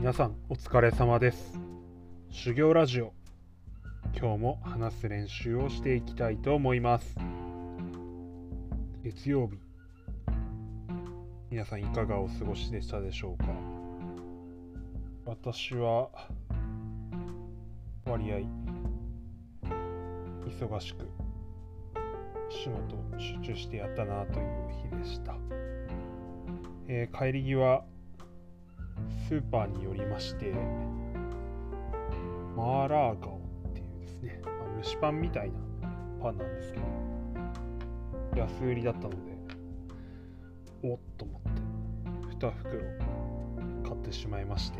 皆さんお疲れ様です。修行ラジオ。今日も話す練習をしていきたいと思います。月曜日。皆さんいかがお過ごしでしたでしょうか？私は割合忙しく仕事集中してやったなという日でした、えー、帰り際スーパーに寄りましてマーラーガオっていうですね、ま、蒸しパンみたいなパンなんですけど安売りだったのでおっと思って2袋買ってしまいまして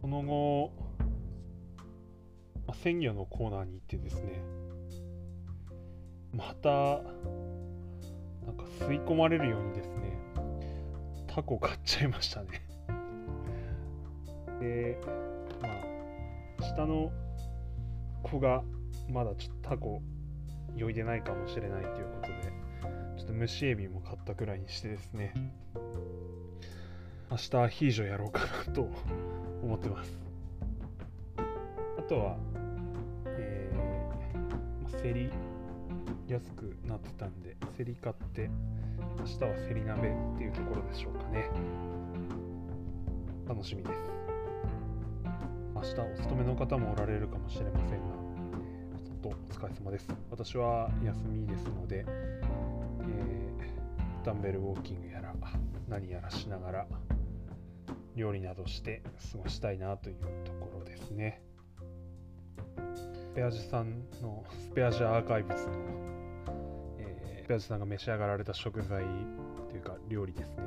その後、ま、鮮魚のコーナーに行ってですねまたなんか吸い込まれるようにですねタコ買っちゃいましたね。でまあ下の子がまだちょっとタコ酔いでないかもしれないということでちょっと蒸しエビも買ったくらいにしてですね。明日アヒージョやろうかなと思ってます。あとはえー、まあ、セリ安くなってたんでセリ買って明日はセリ鍋っていうところでしょうかね。楽しみです。明日お勤めの方もおられるかもしれませんがちょっとお疲れ様です。私は休みですので、えー、ダンベルウォーキングやら何やらしながら料理などして過ごしたいなというところですね。スペアジさんのスペアジアーカイブスのペアジさんが召し上がられた食材というか料理ですね。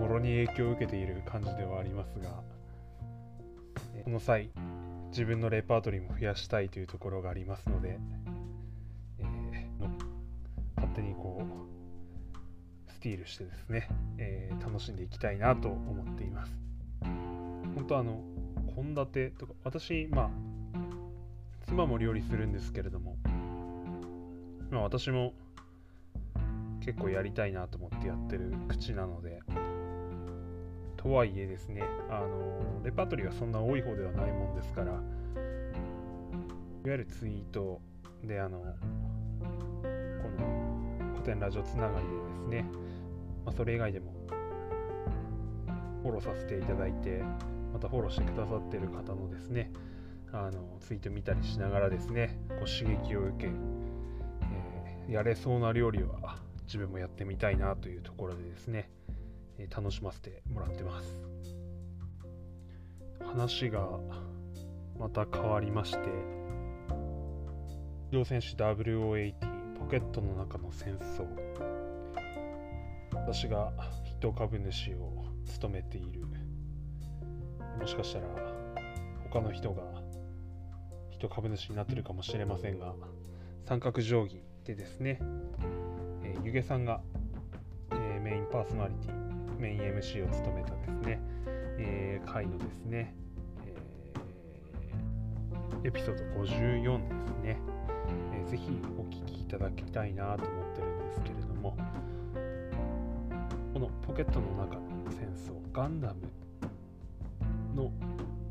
もろに影響を受けている感じではありますが。この際自分のレパートリーも増やしたいというところがありますので、えー、勝手にこうスティールしてですね、えー、楽しんでいきたいなと思っています。本当あの献立とか私まあ妻も料理するんですけれどもまあ私も結構やりたいなと思ってやってる口なので。とはいえですねあのレパートリーはそんな多い方ではないもんですからいわゆるツイートであのこの古典ラジオつながりでですね、まあ、それ以外でもフォローさせていただいてまたフォローしてくださってる方のですねあのツイート見たりしながらですねこう刺激を受け、え、やれそうな料理は自分もやってみたいなというところでですね、え楽しませてもらってます。話がまた変わりまして両選手 WO80 ポケットの中の戦争。私が筆頭株主を務めている。もしかしたら他の人が人株主になってるかもしれませんが三角定規でですねえゆげさんが、えー、メインパーソナリティメイン MC を務めたですね、えー、回のですね、えー、エピソード54ですね、えー、ぜひお聞きいただきたいなと思ってるんですけれどもこのポケットの中の戦争ガンダムの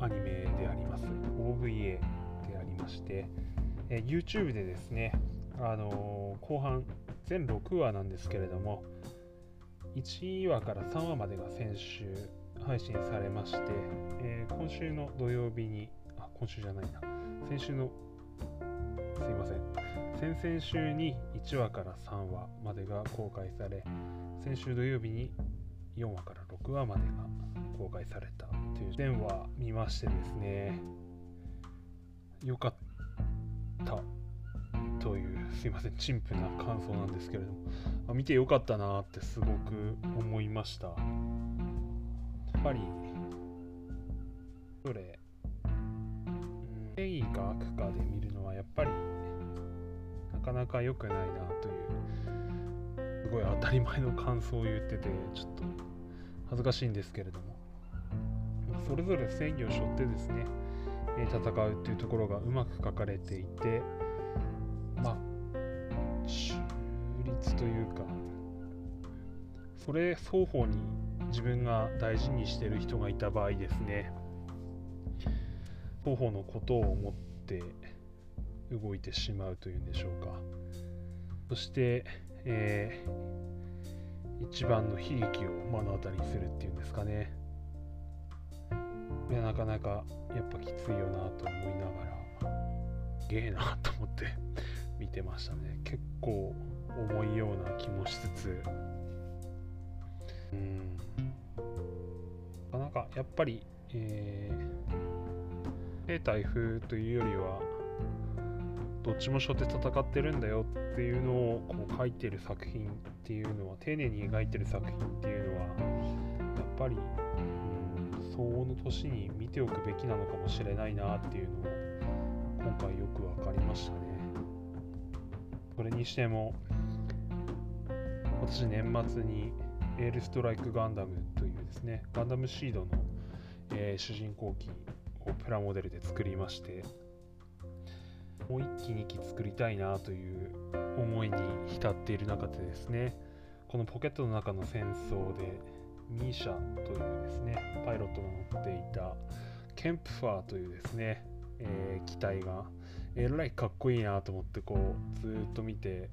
アニメであります OVA でありまして、え、YouTube でですねあの、後半全6話なんですけれども1話から3話までが先週配信されまして、えー、今週の土曜日にあ今週じゃないな。先週のすいません。先々週に1話から3話までが公開され先週土曜日に4話から6話までが公開されたという。全話見ましてですねよかった。というすいません陳腐な感想なんですけれども、見てよかったなってすごく思いました。やっぱりそれ正義か悪かで見るのはやっぱりなかなか良くないなというすごい当たり前の感想を言っててちょっと恥ずかしいんですけれども。それぞれ正義を背負ってですね戦うっていうところがうまく書かれていてというかそれ双方に自分が大事にしてる人がいた場合ですね。双方のことを思って動いてしまうというんでしょうか。そして、えー、一番の悲劇を目の当たりにするっていうんですかね。いやなかなかやっぱきついよなと思いながらげえなと思って見てましたね。結構重いような気もしつつうんなかなかやっぱり、えー、台風というよりはどっちも初手戦ってるんだよっていうのをこう書いてる作品っていうのは丁寧に描いてる作品っていうのはやっぱり、相応の年に見ておくべきなのかもしれないなっていうのを今回よく分かりましたね。それにしても私年末にエールストライクガンダムというですねガンダムシードの、えー、主人公機をプラモデルで作りましてもう1機2機作りたいなという思いに浸っている中でですねこのポケットの中の戦争でミーシャというですねパイロットが乗っていたケンプファーというですね、えー、機体がえらいかっこいいなと思ってこうずっと見て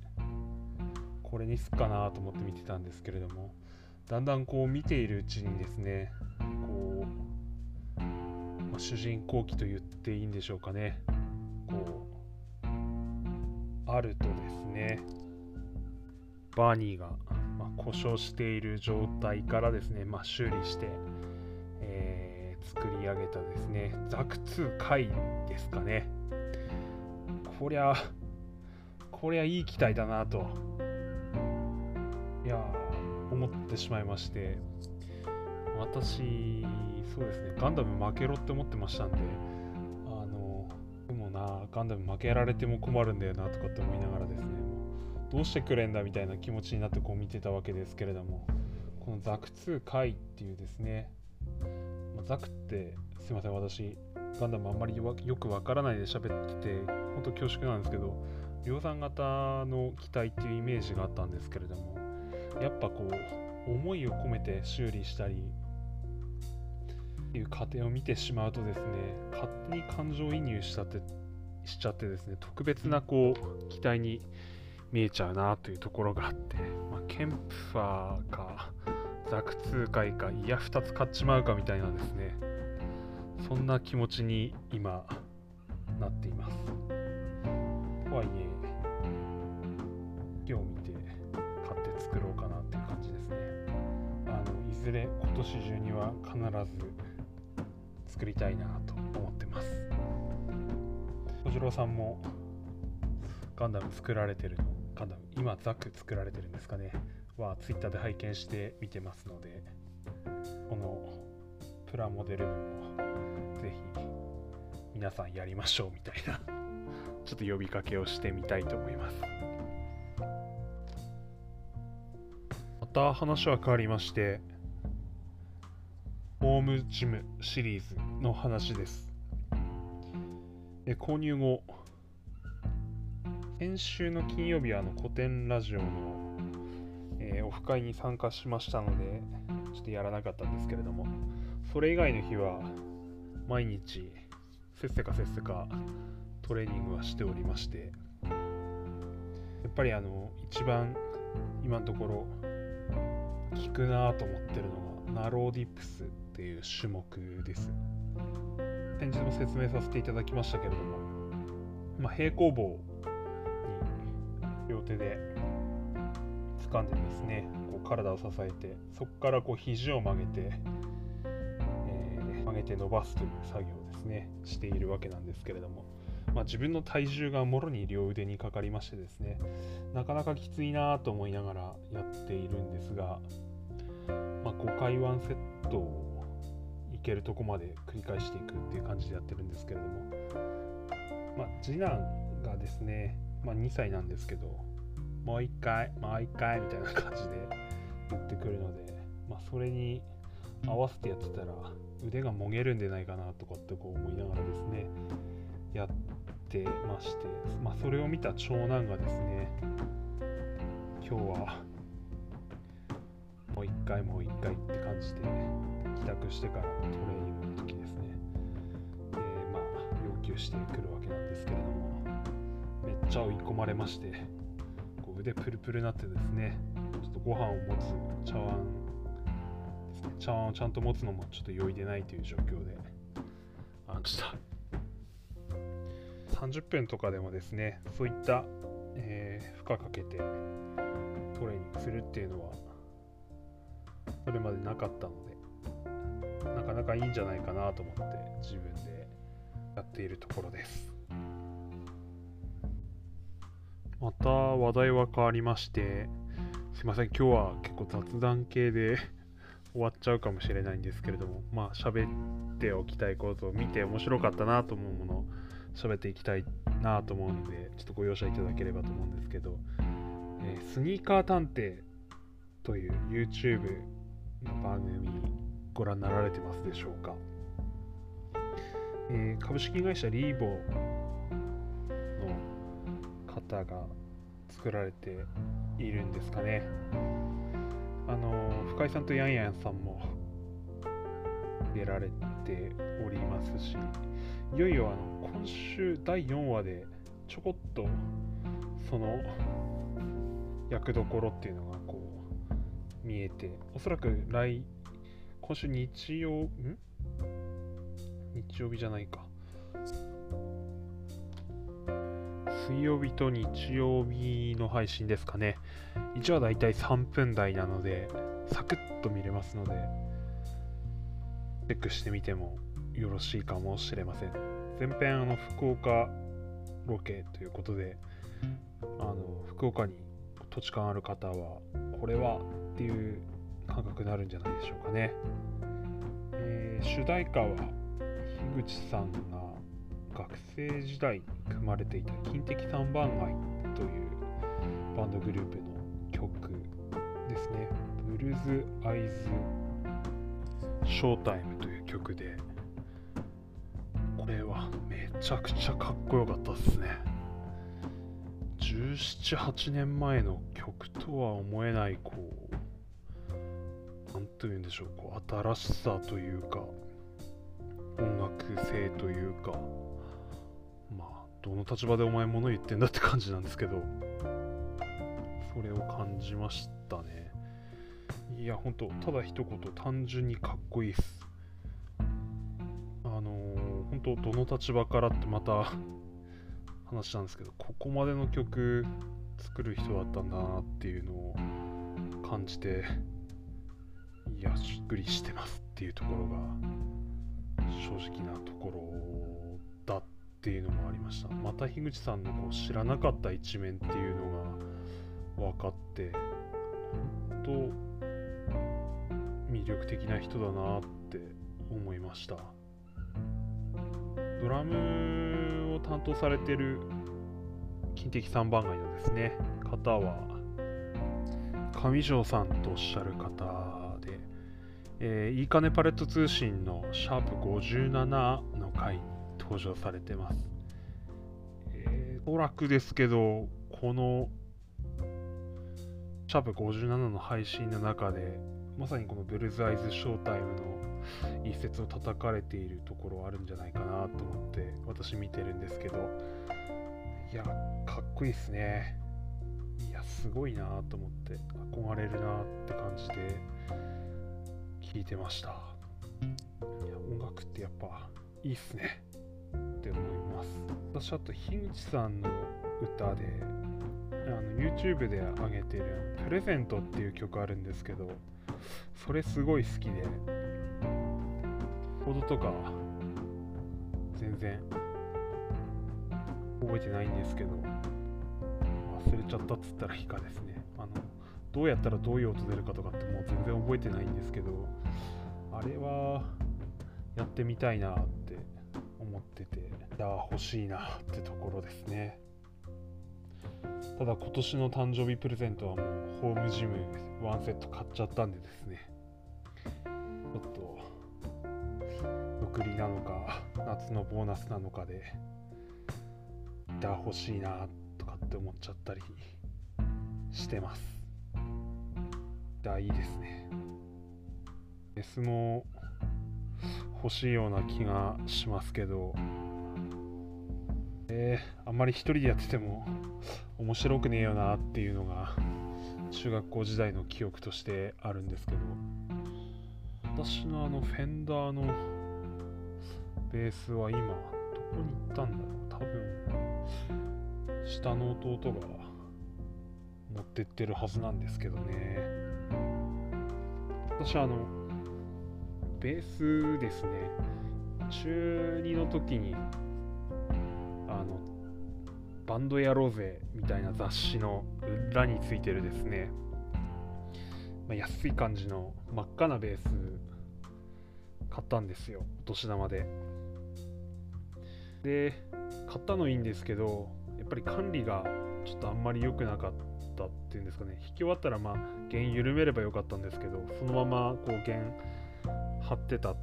これにすっかなと思って見てたんですけれどもだんだんこう見ているうちにですねこう、まあ、主人公機と言っていいんでしょうかね。こうあるとですねバーニーが、まあ、故障している状態からですね、まあ、修理して、えー、作り上げたですねザク2回ですかね。こりゃこりゃいい機体だなといや思ってしまいまして。私そうですねガンダム負けろって思ってましたんであのでもなガンダム負けられても困るんだよなとかって思いながらですねどうしてくれんだみたいな気持ちになってこう見てたわけですけれどもこのザク2回っていうですね、まあ、ザクってすいません私ガンダムあんまりよくわからないで喋ってて本当恐縮なんですけど量産型の機体っていうイメージがあったんですけれどもやっぱこう思いを込めて修理したりっていう過程を見てしまうとですね勝手に感情移入したってしちゃってですね特別なこう機体に見えちゃうなというところがあって、まあ、ケンプファーかザク2回かいや2つ買っちまうかみたいなですねそんな気持ちに今なっています。とはいえ今日ずれ今年中には必ず作りたいなと思ってます。小次郎さんもガンダム作られてるの？ガンダム今ザク作られてるんですかね？は Twitter で拝見して見てますのでこのプラモデルもぜひ皆さんやりましょうみたいな ちょっと呼びかけをしてみたいと思います。また話は変わりましてホームジムシリーズの話です。え購入後先週の金曜日はあの古典ラジオの、えー、オフ会に参加しましたのでちょっとやらなかったんですけれどもそれ以外の日は毎日せっせかせっせかトレーニングはしておりましてやっぱりあの一番今のところ効くなと思ってるのが narrow dips。っていう種目です。先日も説明させていただきましたけれども、まあ、平行棒に両手で掴んでですねこう体を支えてそこからこう肘を曲げてえ曲げて伸ばすという作業をですねしているわけなんですけれども、まあ、自分の体重がもろに両腕にかかりましてですねなかなかきついなと思いながらやっているんですが、まあ、5回1セットをけるとこまで繰り返していくっていう感じでやってるんですけれども、まあ、次男がですね、まあ、2歳なんですけどもう1回もう1回みたいな感じで言ってくるので、まあ、それに合わせてやってたら腕がもげるんでないかなとかってこう思いながらですねやってまして、まあ、それを見た長男がですね今日はもう一回もう一回って感じで帰宅してからトレーニングの時ですね、えー、まあ要求してくるわけなんですけれどもめっちゃ追い込まれましてこう腕プルプルになってですねちょっとご飯を持つ茶碗ですね。茶碗をちゃんと持つのもちょっと酔いでないという状況で。あちょっと。30分とかでもですねそういった、えー、負荷かけてトレーニングするっていうのはそれまでなかったのでなかいいんじゃないかなと思って自分でやっているところです。また話題は変わりましてすいません今日は結構雑談系で 終わっちゃうかもしれないんですけれどもまあ喋っておきたいことを見て面白かったなと思うもの喋っていきたいなと思うのでちょっとご容赦いただければと思うんですけど、えー、スニーカー探偵という YouTube の番組にご覧になられてますでしょうか、えー、株式会社リーボの方が作られているんですかね。あの深井さんとヤンヤンさんも出られておりますしいよいよあの今週第4話でちょこっとその役どころっていうのがこう見えておそらく来今週日曜ん？日曜日じゃないか。水曜日と日曜日の配信ですかね。1話だいたい3分台なのでサクッと見れますのでチェックしてみてもよろしいかもしれません。前編あの福岡ロケということであの福岡に土地勘ある方はこれはっていう感覚になるんじゃないでしょうかね、えー、主題歌は樋口さんが学生時代に組まれていた金的三番街というバンドグループの曲ですね。ブルーズ・アイズ・ショータイムという曲でこれはめちゃくちゃかっこよかったですね。178年前の曲とは思えないこう何と言うんでしょう。こう新しさというか音楽性というかまあどの立場でお前物言ってんだって感じなんですけどそれを感じましたね。いや本当ただ一言単純にかっこいいっす。あのー、本当どの立場からってまた話なんですけどここまでの曲作る人だったんだなっていうのを感じていやしっくりしてますっていうところが正直なところだっていうのもありました。また樋口さんのこう知らなかった一面っていうのが分かって本当魅力的な人だなって思いました。ドラムを担当されてる金的三番街のですね方は上条さんとおっしゃる方、えー、いいかねパレット通信のシャープ57の回に登場されてます。えー、おそらくですけど、このシャープ57の配信の中で、まさにこのブルーズ・アイズ・ショータイムの一節を叩かれているところあるんじゃないかなと思って私見てるんですけどいやかっこいいっすねいやすごいなと思って憧れるなって感じで聞いてました。いや音楽ってやっぱいいっすね。って思います。私あと樋口さんの歌であの YouTube で上げてる「プレゼント」っていう曲あるんですけどそれすごい好きでコードとか全然覚えてないんですけど忘れちゃったっつったらいいかですね。あのどうやったらどういう音出るかとかってもう全然覚えてないんですけどあれはやってみたいなって思ってていや欲しいなってところですね。ただ今年の誕生日プレゼントはもうホームジムワンセット買っちゃったんでですね。ちょっと送りなのか夏のボーナスなのかでギター欲しいなとかって思っちゃったりしてます。ギターいいですね。ベースも欲しいような気がしますけど。えー、あんまり一人でやってても面白くねえよなっていうのが中学校時代の記憶としてあるんですけど。私のあのフェンダーのベースは今どこに行ったんだろう。多分下の弟が持ってってるはずなんですけどね。私あのベースですね。中2の時にあのバンドやろうぜみたいな雑誌の裏についてるですね、まあ、安い感じの真っ赤なベース買ったんですよ。お年玉で。で買ったのいいんですけどやっぱり管理がちょっとあんまり良くなかった。ていうんですかね。引き終わったらまあ弦緩めればよかったんですけどそのままこう弦張ってたっ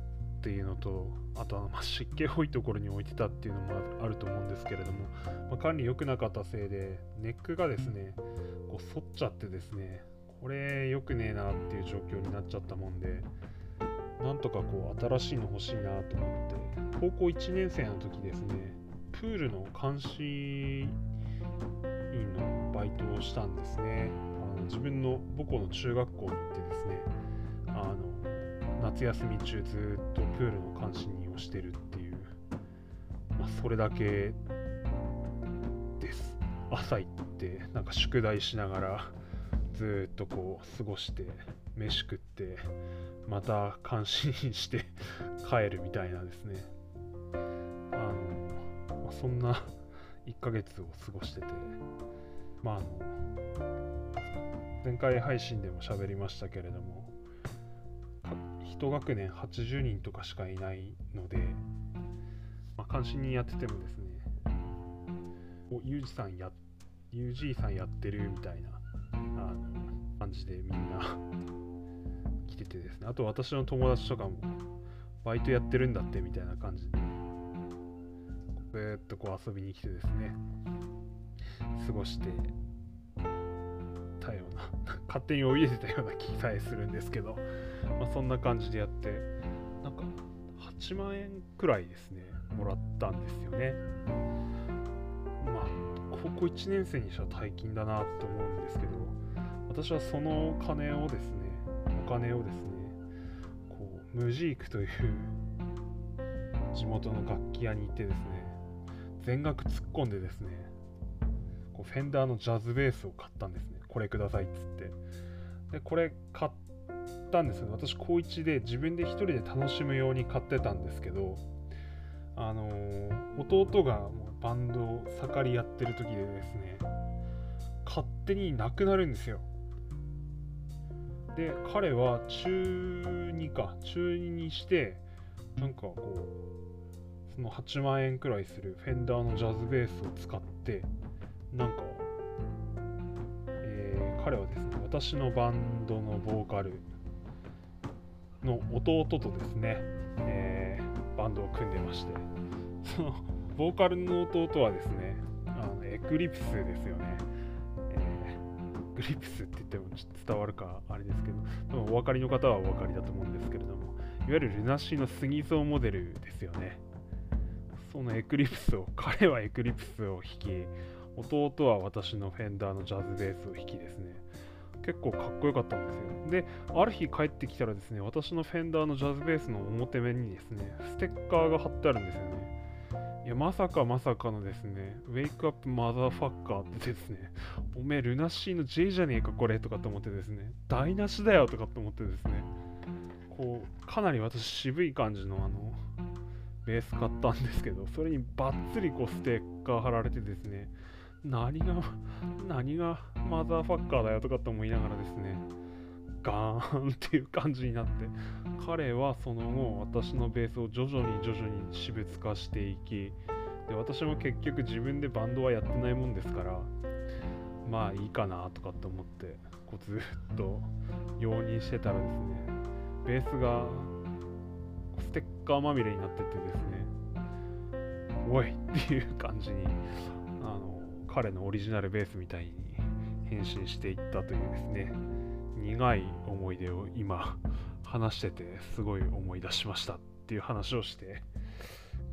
ていうのとあとはま湿気多いところに置いてたっていうのもあると思うんですけれども、まあ、管理良くなかったせいでネックがですねこう反っちゃってですねこれ良くねえなっていう状況になっちゃったもんでなんとかこう新しいの欲しいなと思って高校1年生の時ですねプールの監視員のバイトをしたんですね。あの自分の母校の中学校に行ってですねあの夏休み中ずっとプールの監視人をしてるっていう、まあ、それだけです。朝行ってなんか宿題しながらずっとこう過ごして飯食ってまた監視にして 帰るみたいなですね。あの、まあ、そんな1ヶ月を過ごしてて。まあの前回配信でも喋りましたけれども1学年80人とかしかいないので、まあ、監視人やっててもですねおユージさんや UG さんやってるみたいなあの感じでみんな来ててですね。あと私の友達とかもバイトやってるんだってみたいな感じでずっとこう遊びに来てですね。過ごしてたような 勝手においでてたような気さえするんですけど、まあ、そんな感じでやってなんか8万円くらいですねもらったんですよね。まあ高校1年生にしたら大金だなと思うんですけど私はその金をですねお金をですねこうムジークという地元の楽器屋に行ってですね全額突っ込んでですねこうフェンダーのジャズベースを買ったんですね。これくださいっつって。でこれ買ったんですよ。私高1で自分で一人で楽しむように買ってたんですけどあのー、弟がもうバンド盛りやってる時でですね勝手になくなるんですよ。で彼は中2か。中2にしてなんかこうその8万円くらいするフェンダーのジャズベースを使ってなんか、えー、彼はですね私のバンドのボーカルの弟とですね、えー、バンドを組んでましてそのボーカルの弟はですねあのエクリプスですよねグリプスって言ってもちょっと伝わるかあれですけど、お分かりの方はお分かりだと思うんですけれども、いわゆるルナシーの杉蔵モデルですよね。そのエクリプスを、彼はエクリプスを弾き、弟は私のフェンダーのジャズベースを弾きですね。結構かっこよかったんですよ。で、ある日帰ってきたらですね、私のフェンダーのジャズベースの表面にですね、ステッカーが貼ってあるんですよね。いや、まさかまさかのですね、ウェイクアップマザーファッカーってですね、おめえルナシーの J じゃねえかこれとかと思ってですね、台無しだよとかと思ってですね、こう、かなり私渋い感じのあの、ベース買ったんですけど、それにバッツリこうステッカー貼られてですね、何が、何がマザーファッカーだよとかと思いながらですね、ガーンっていう感じになって彼はその後私のベースを徐々に徐々に私物化していきで私も結局自分でバンドはやってないもんですからまあいいかなとかって思ってこうずっと容認してたらですねベースがステッカーまみれになっててですねおいっていう感じに彼のオリジナルベースみたいに変身していったというですね苦い思い出を今話しててすごい思い出しましたっていう話をして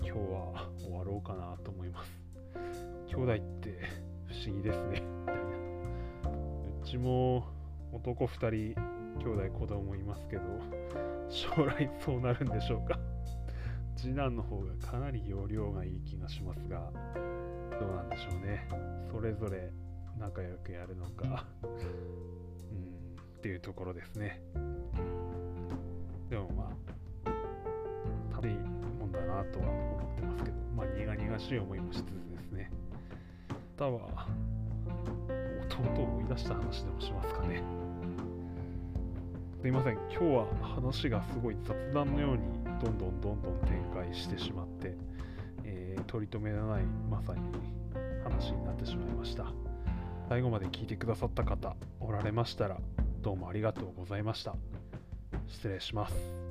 今日は終わろうかなと思います。兄弟って不思議ですね。みたいなうちも男2人兄弟子供いますけど将来そうなるんでしょうか。次男の方がかなり容量がいい気がしますがどうなんでしょうね。それぞれ仲良くやるのか。うん。っていうところですね。でもまあ楽しいもんだなとは思ってますけど。まあ苦々しい思いもしつつですね。または弟を追い出した話でもしますかね。すいません。今日は話がすごい雑談のようにどんどんどんどん展開してしまって、取り留めのないまさに話になってしまいました。最後まで聞いてくださった方おられましたらどうもありがとうございました。失礼します。